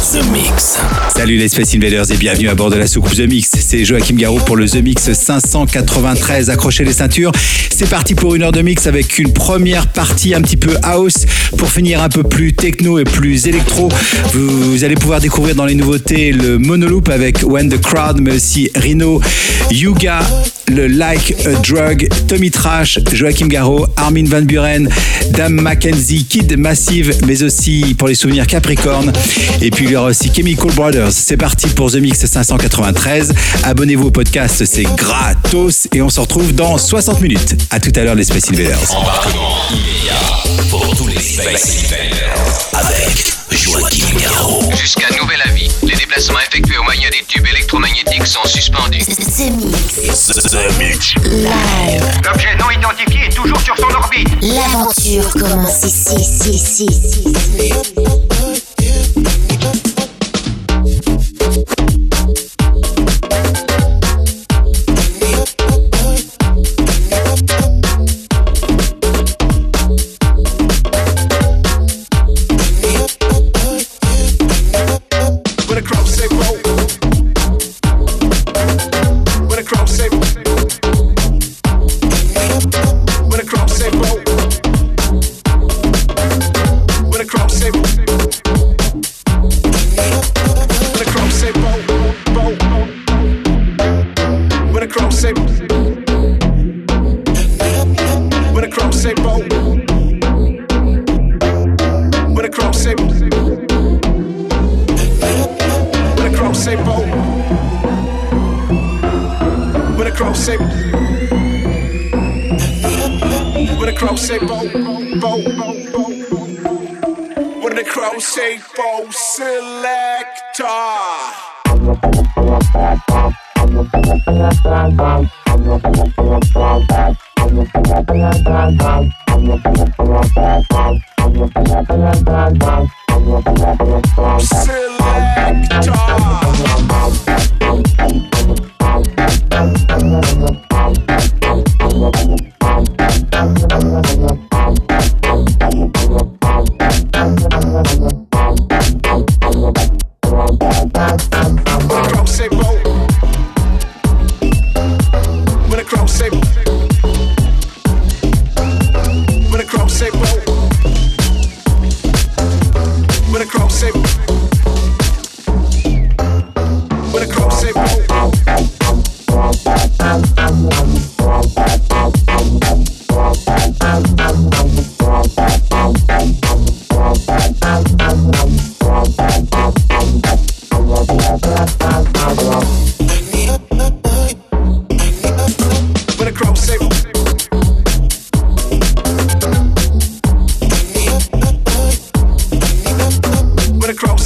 The Mix. Salut les Space Invaders et bienvenue à bord de la soucoupe The Mix. C'est Joachim Garou pour le The Mix 593. Accrochez les ceintures. C'est parti pour une heure de mix avec une première partie un petit peu house pour finir un peu plus techno et plus électro. Vous, allez pouvoir découvrir dans les nouveautés le monoloop avec When the Crowd, mais aussi Rino, Yuga, le Like a Drug, Tommy Trash, Joachim Garraud, Armin Van Buren, Dame Mackenzie, Kid Massive, mais aussi pour les souvenirs Capricorn. Et puis il y aura aussi Chemical Brothers. C'est parti pour The Mix 593. Abonnez-vous au podcast, c'est gratos. Et on se retrouve dans 60 minutes. À tout à l'heure les Space Invaders. Embarquement immédiat pour tous les Space Invaders avec Joachim Garraud. Jusqu'à nouvel avis, les déplacements effectués au moyen des tubes électromagnétiques sont suspendus. The Mix. The Mix. Live. L'objet non identifié est toujours sur son orbite. L'aventure commence ici, ici, ici, ici.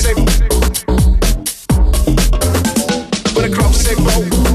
say, what a crop say, boat.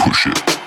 push it.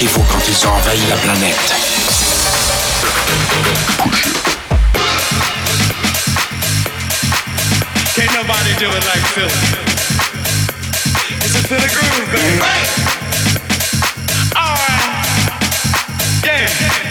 cerveau quand ils envahissent la planète. Can't nobody do it like Phil. It's a Philly groove, baby. All right. Yeah.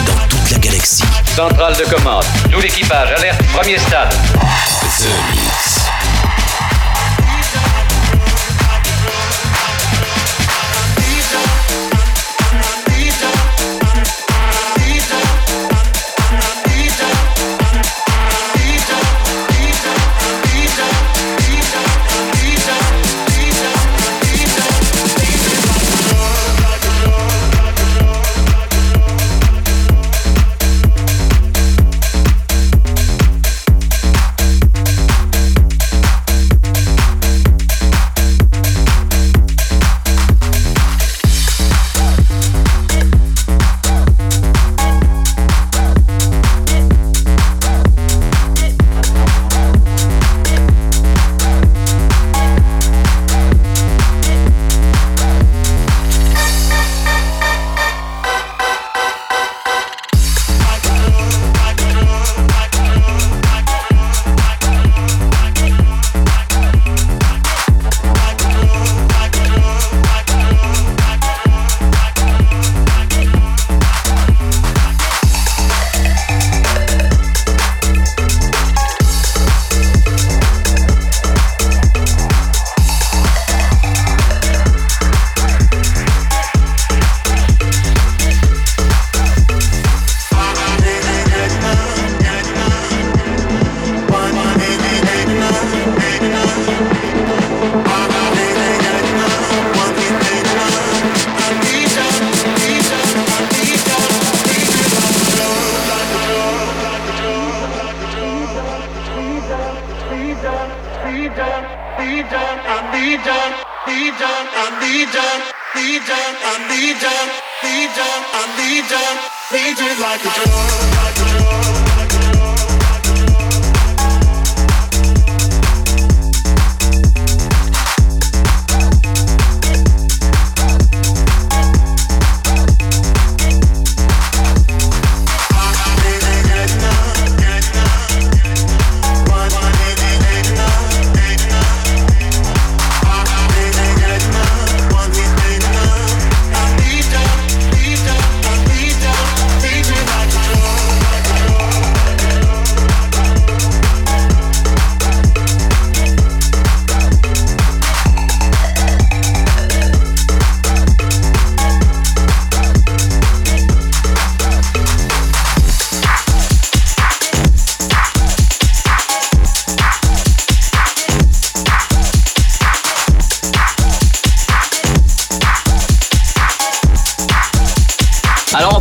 Dans toute la galaxie. Centrale de commande. Tout l'équipage, alerte, premier stade. The Mix.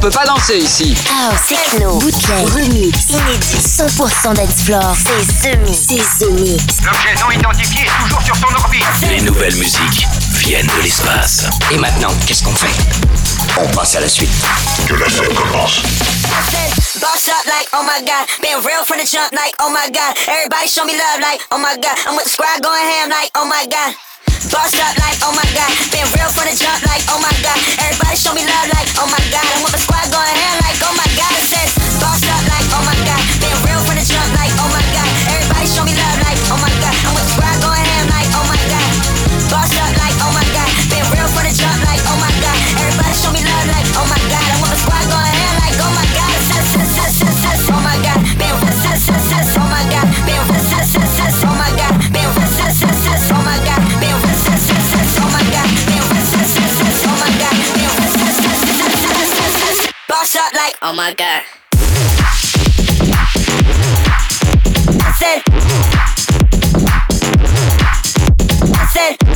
peut pas danser ici. Ah, oh, House, techno, bootleg, remix, inédit, 100% dance floor. C'est The Mix. C'est The Mix. L'objet non identifié est toujours sur son orbite. Les nouvelles musiques viennent de l'espace. Et maintenant, qu'est-ce qu'on fait? On passe à la suite. Que la fête commence. Boss up like, oh my god. Been real from the jump like, oh my god. Everybody show me love like, oh my god. I'm with the squad going ham like, oh my god. Bossed up like, oh my god. Been real for the jump like, oh my god. Everybody show me love like, oh my god. I want the squad going ham like, oh my god. It says, bossed up. Wash up like, oh my god. I said, I said.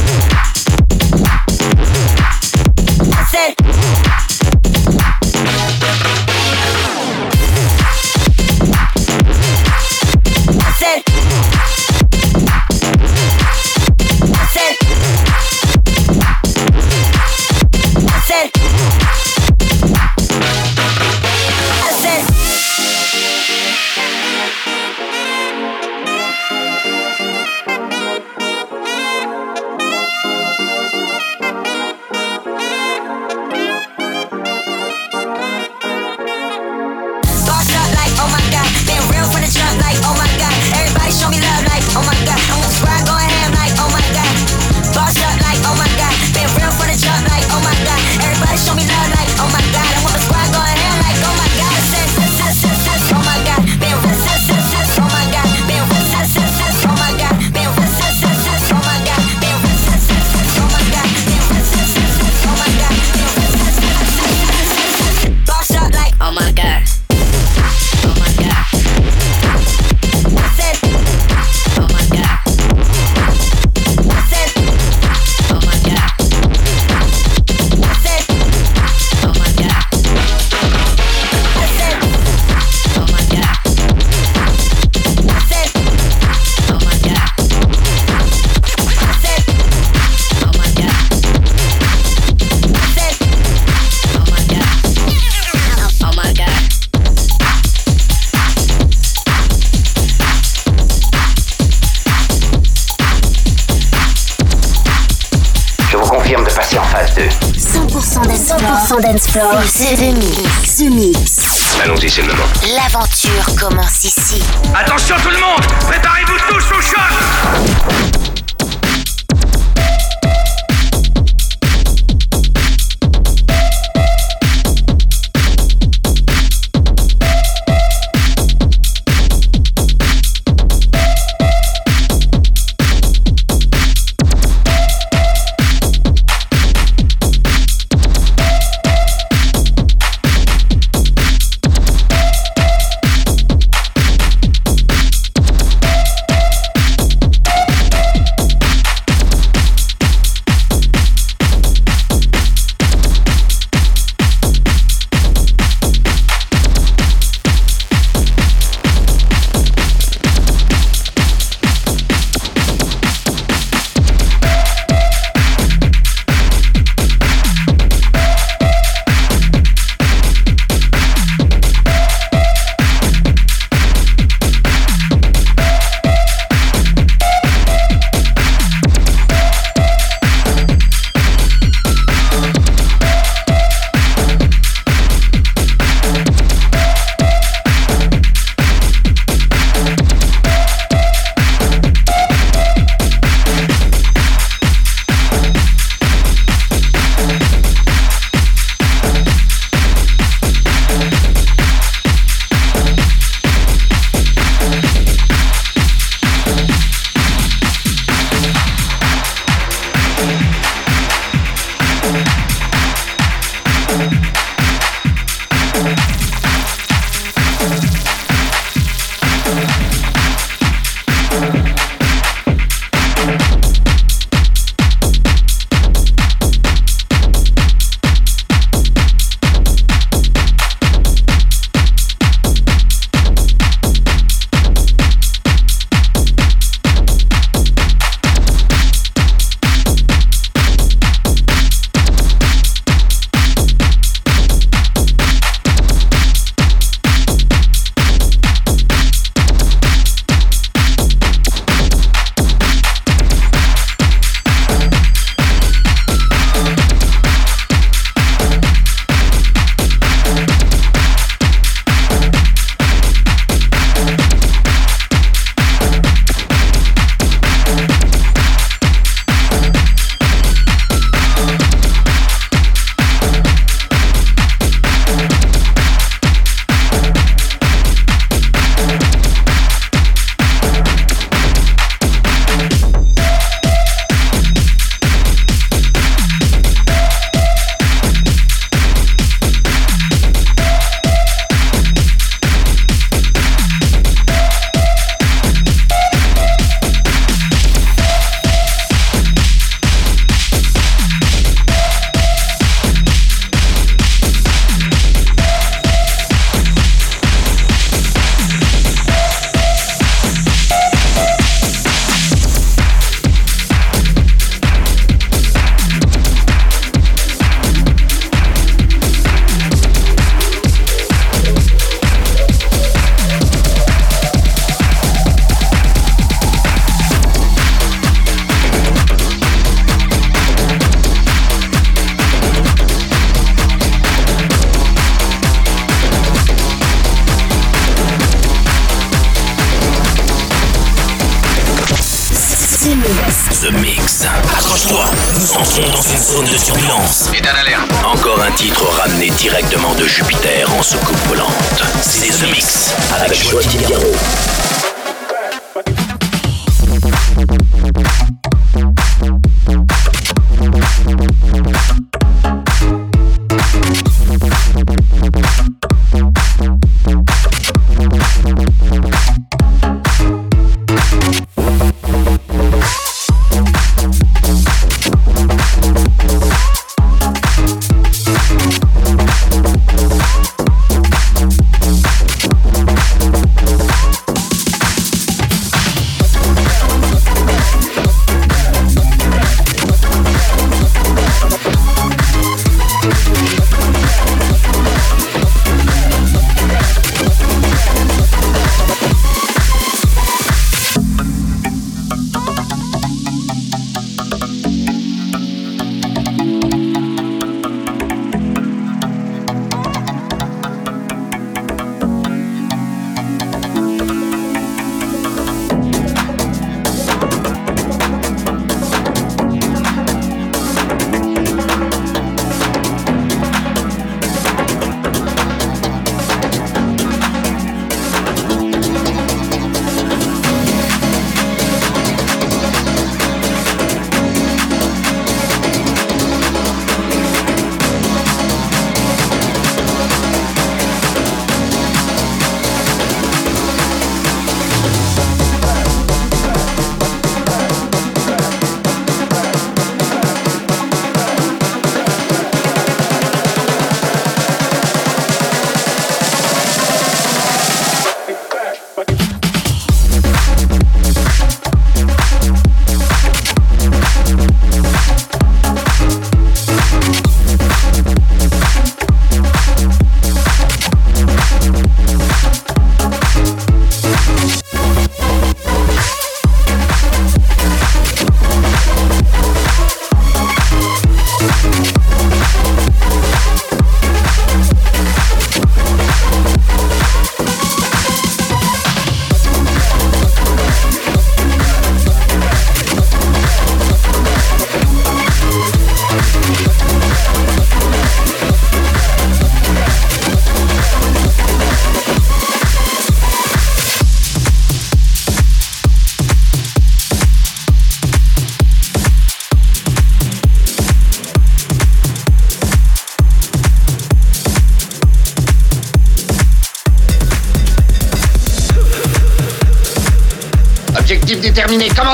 The Mix. Mix.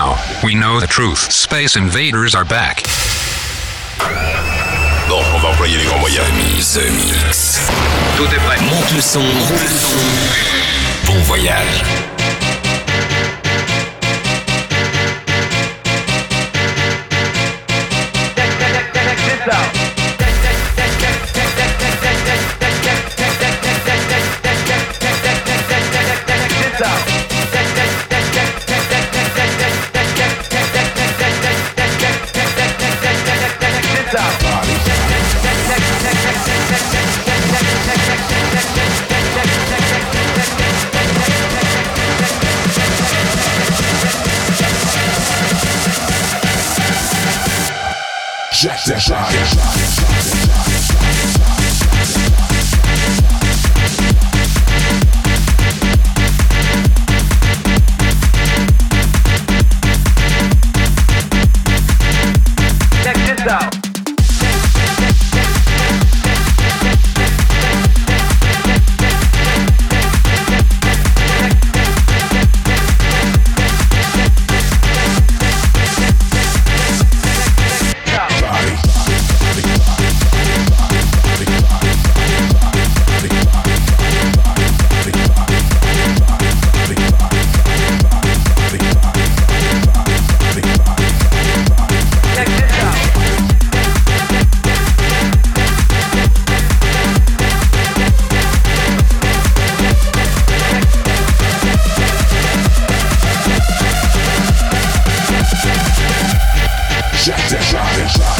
Now we know the truth. Space invaders are back. Bon, on va employer les grands moyens. The Mix. Tout est prêt. Monte le son, roule le son. Bon voyage. Check Seja, seja, seja. Check this out.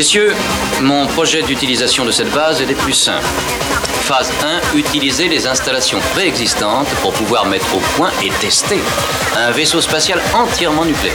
Messieurs, mon projet d'utilisation de cette base est des plus simples. Phase 1, utiliser les installations préexistantes pour pouvoir mettre au point et tester un vaisseau spatial entièrement nucléaire.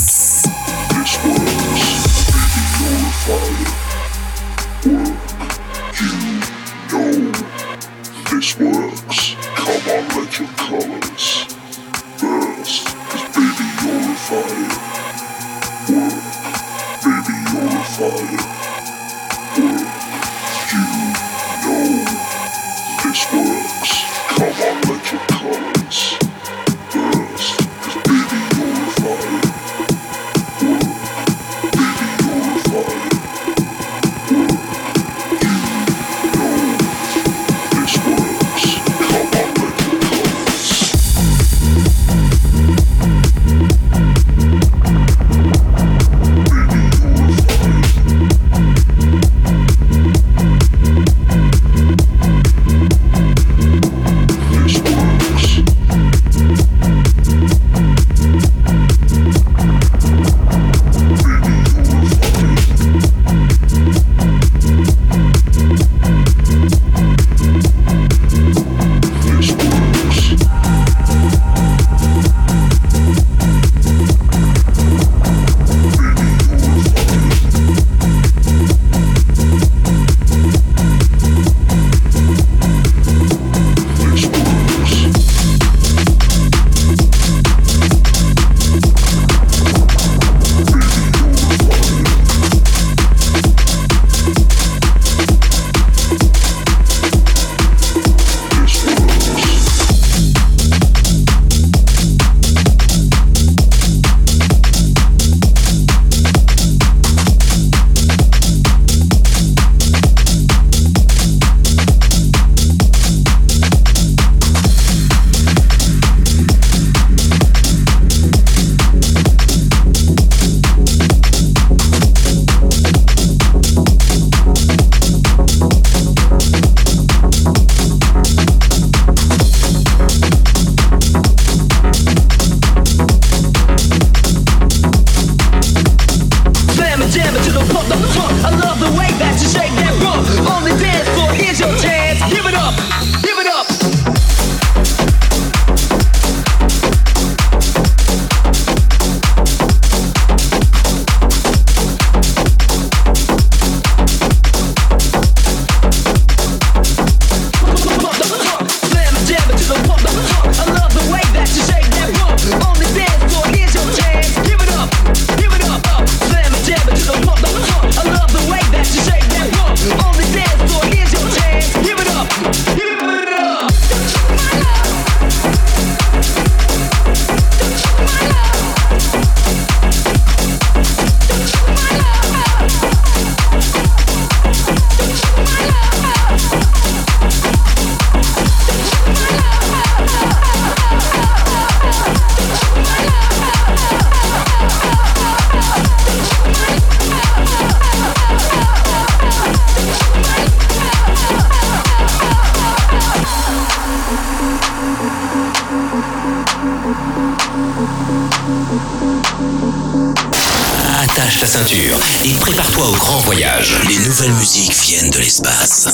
nouvelles musiques viennent de l'espace.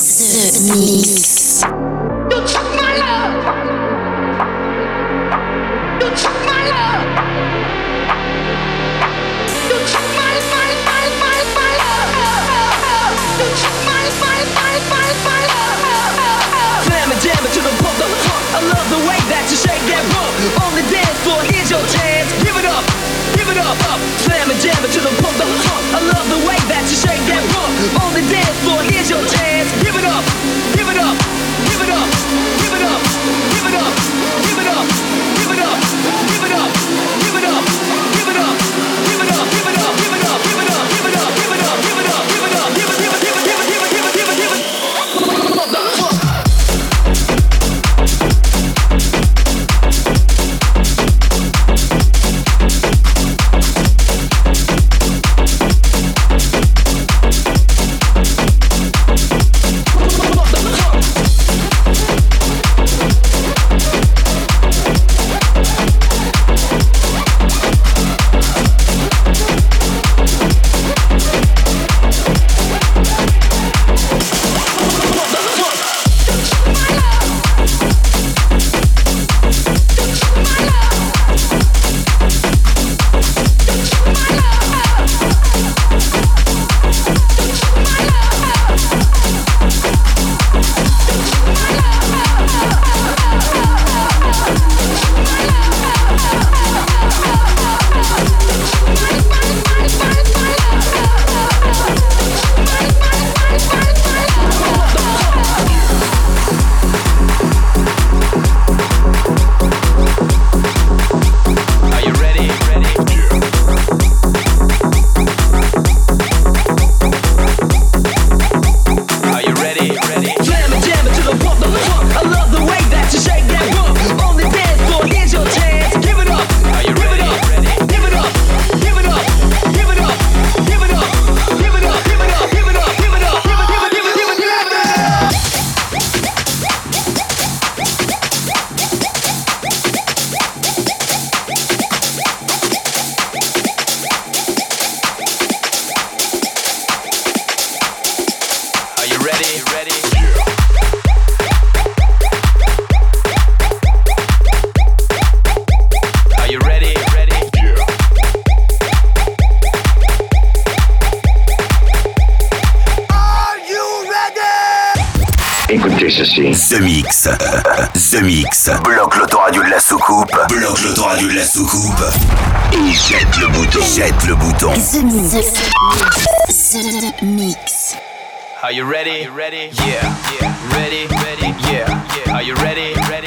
You ready? Are you ready? Yeah. yeah. Ready? Ready? Yeah. yeah. Are you ready? ready?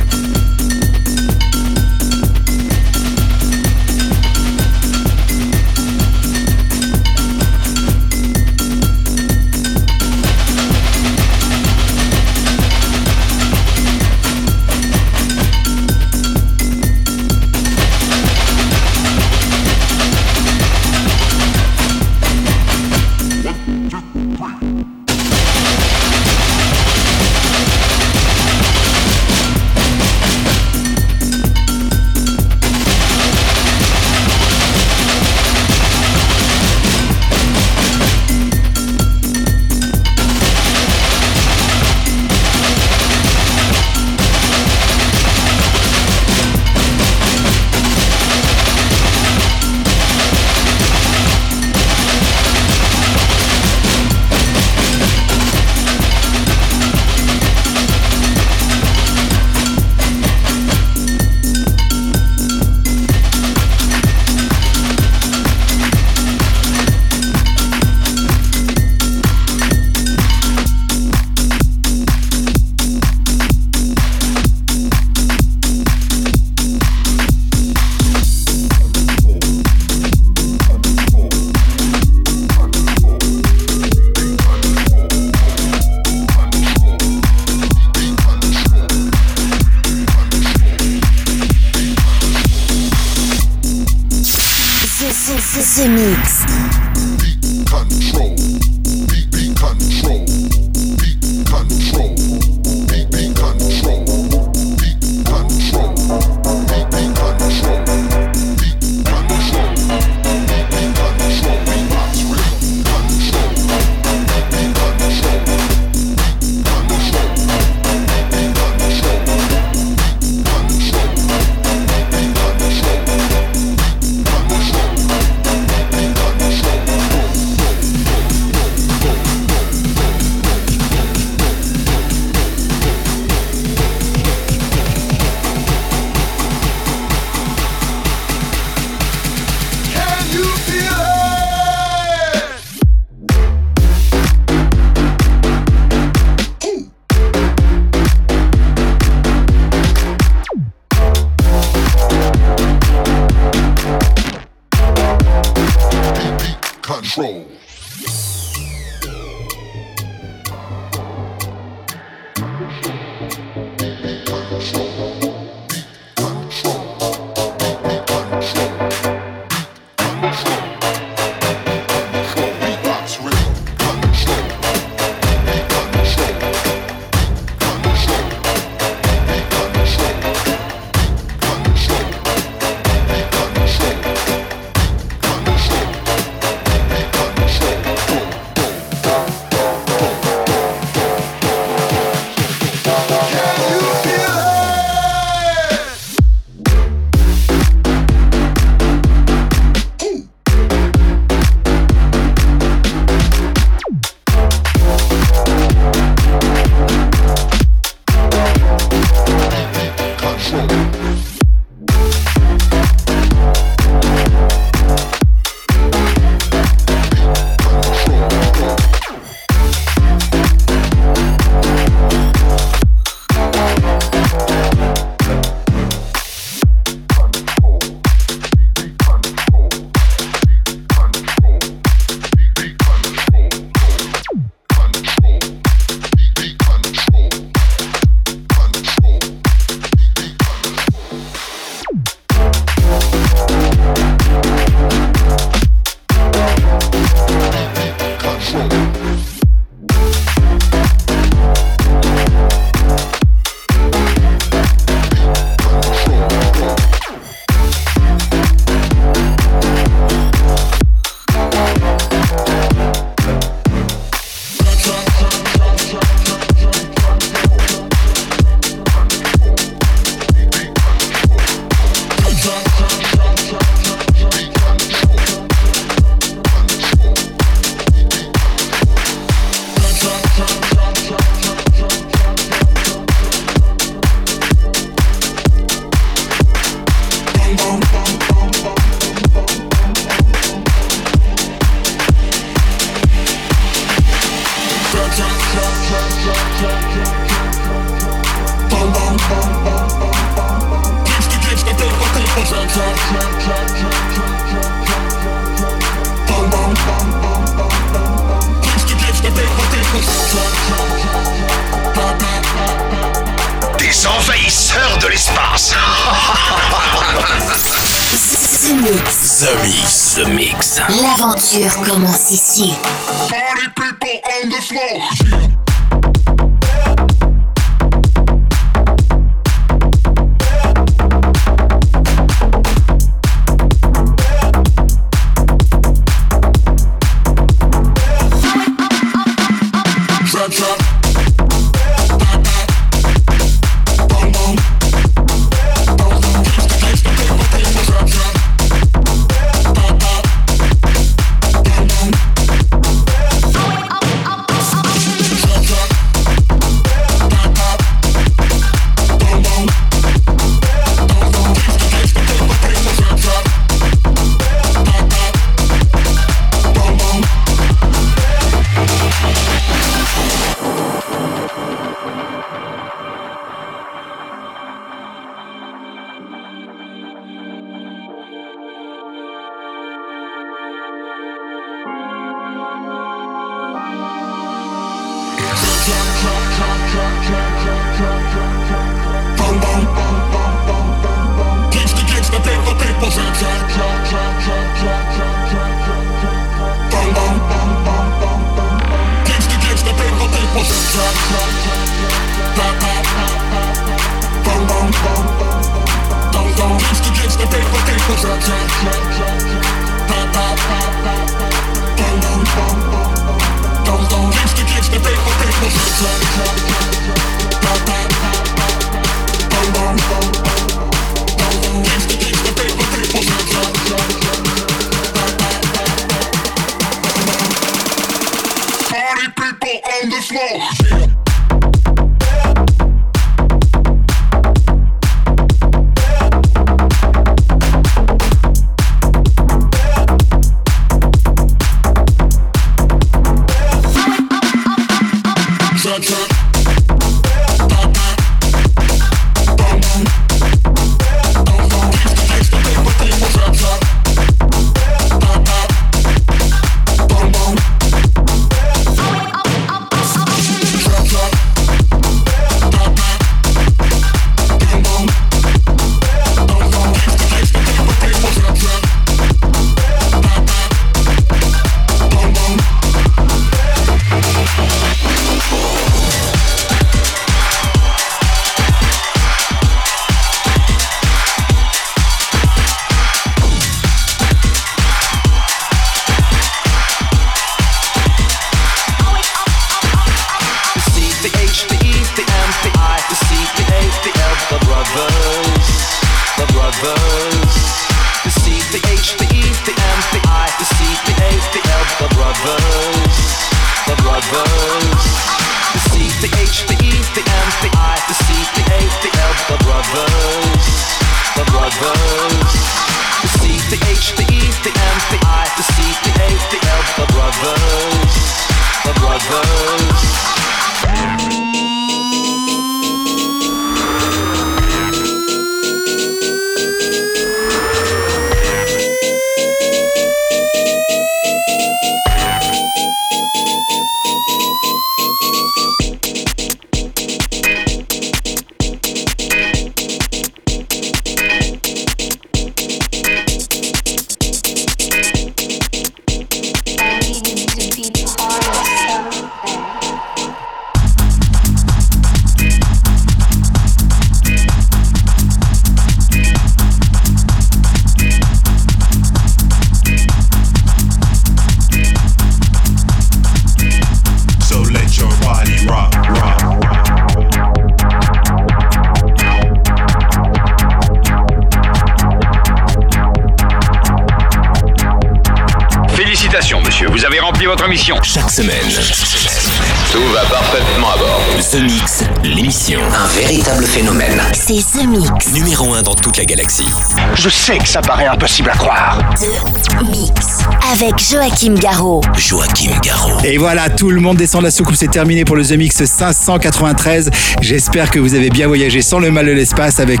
L'émission. Un véritable phénomène. C'est The Mix. Numéro 1 dans toute la galaxie. Je sais que ça paraît impossible à croire. The Mix. Avec Joachim Garraud. Joachim Garraud. Et voilà, tout le monde descend de la soucoupe, c'est terminé pour le The Mix 593. J'espère que vous avez bien voyagé sans le mal de l'espace avec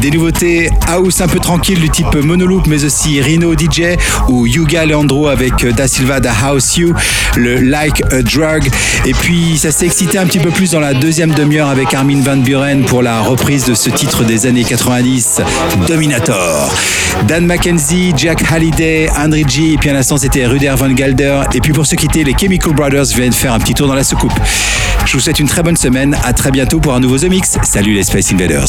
des nouveautés house un peu tranquilles du type Monoloop, mais aussi Rhino DJ ou Yuga Leandro avec Da Silva da House You, le Like a Drug. Et puis ça s'est excité un petit peu plus dans la deuxième demi-heure avec Armin Van Buren pour la reprise de ce titre des années 90, Dominator. Dan McKenzie, Jack Halliday, André G, et puis à l'instant c'était Ruder Van Galder. Et puis pour se quitter, les Chemical Brothers viennent faire un petit tour dans la soucoupe. Je vous souhaite une très bonne semaine, à très bientôt pour un nouveau The Mix. Salut les Space Invaders.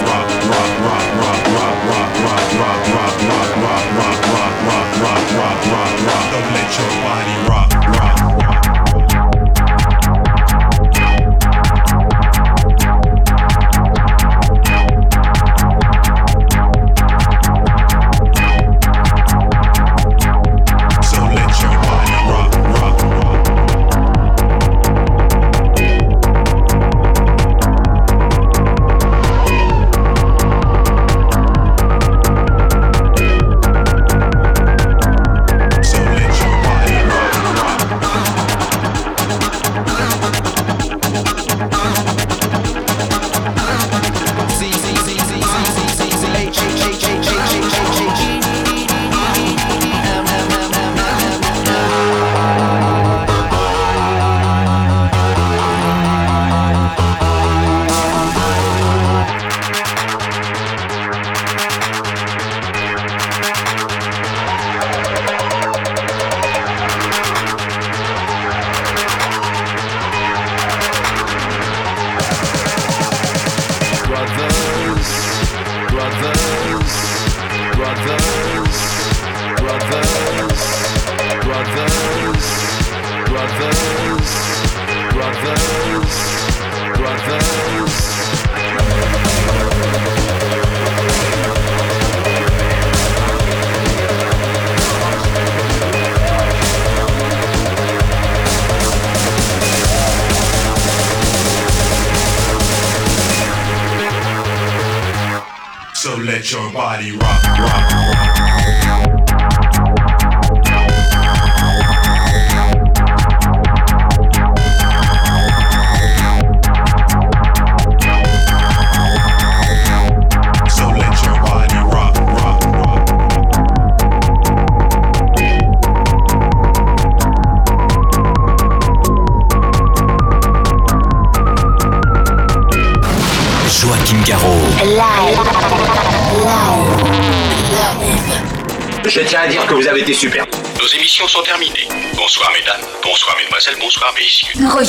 Your body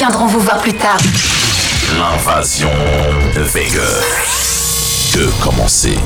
reviendrons vous voir plus tard. L'invasion de Vega. Que commencer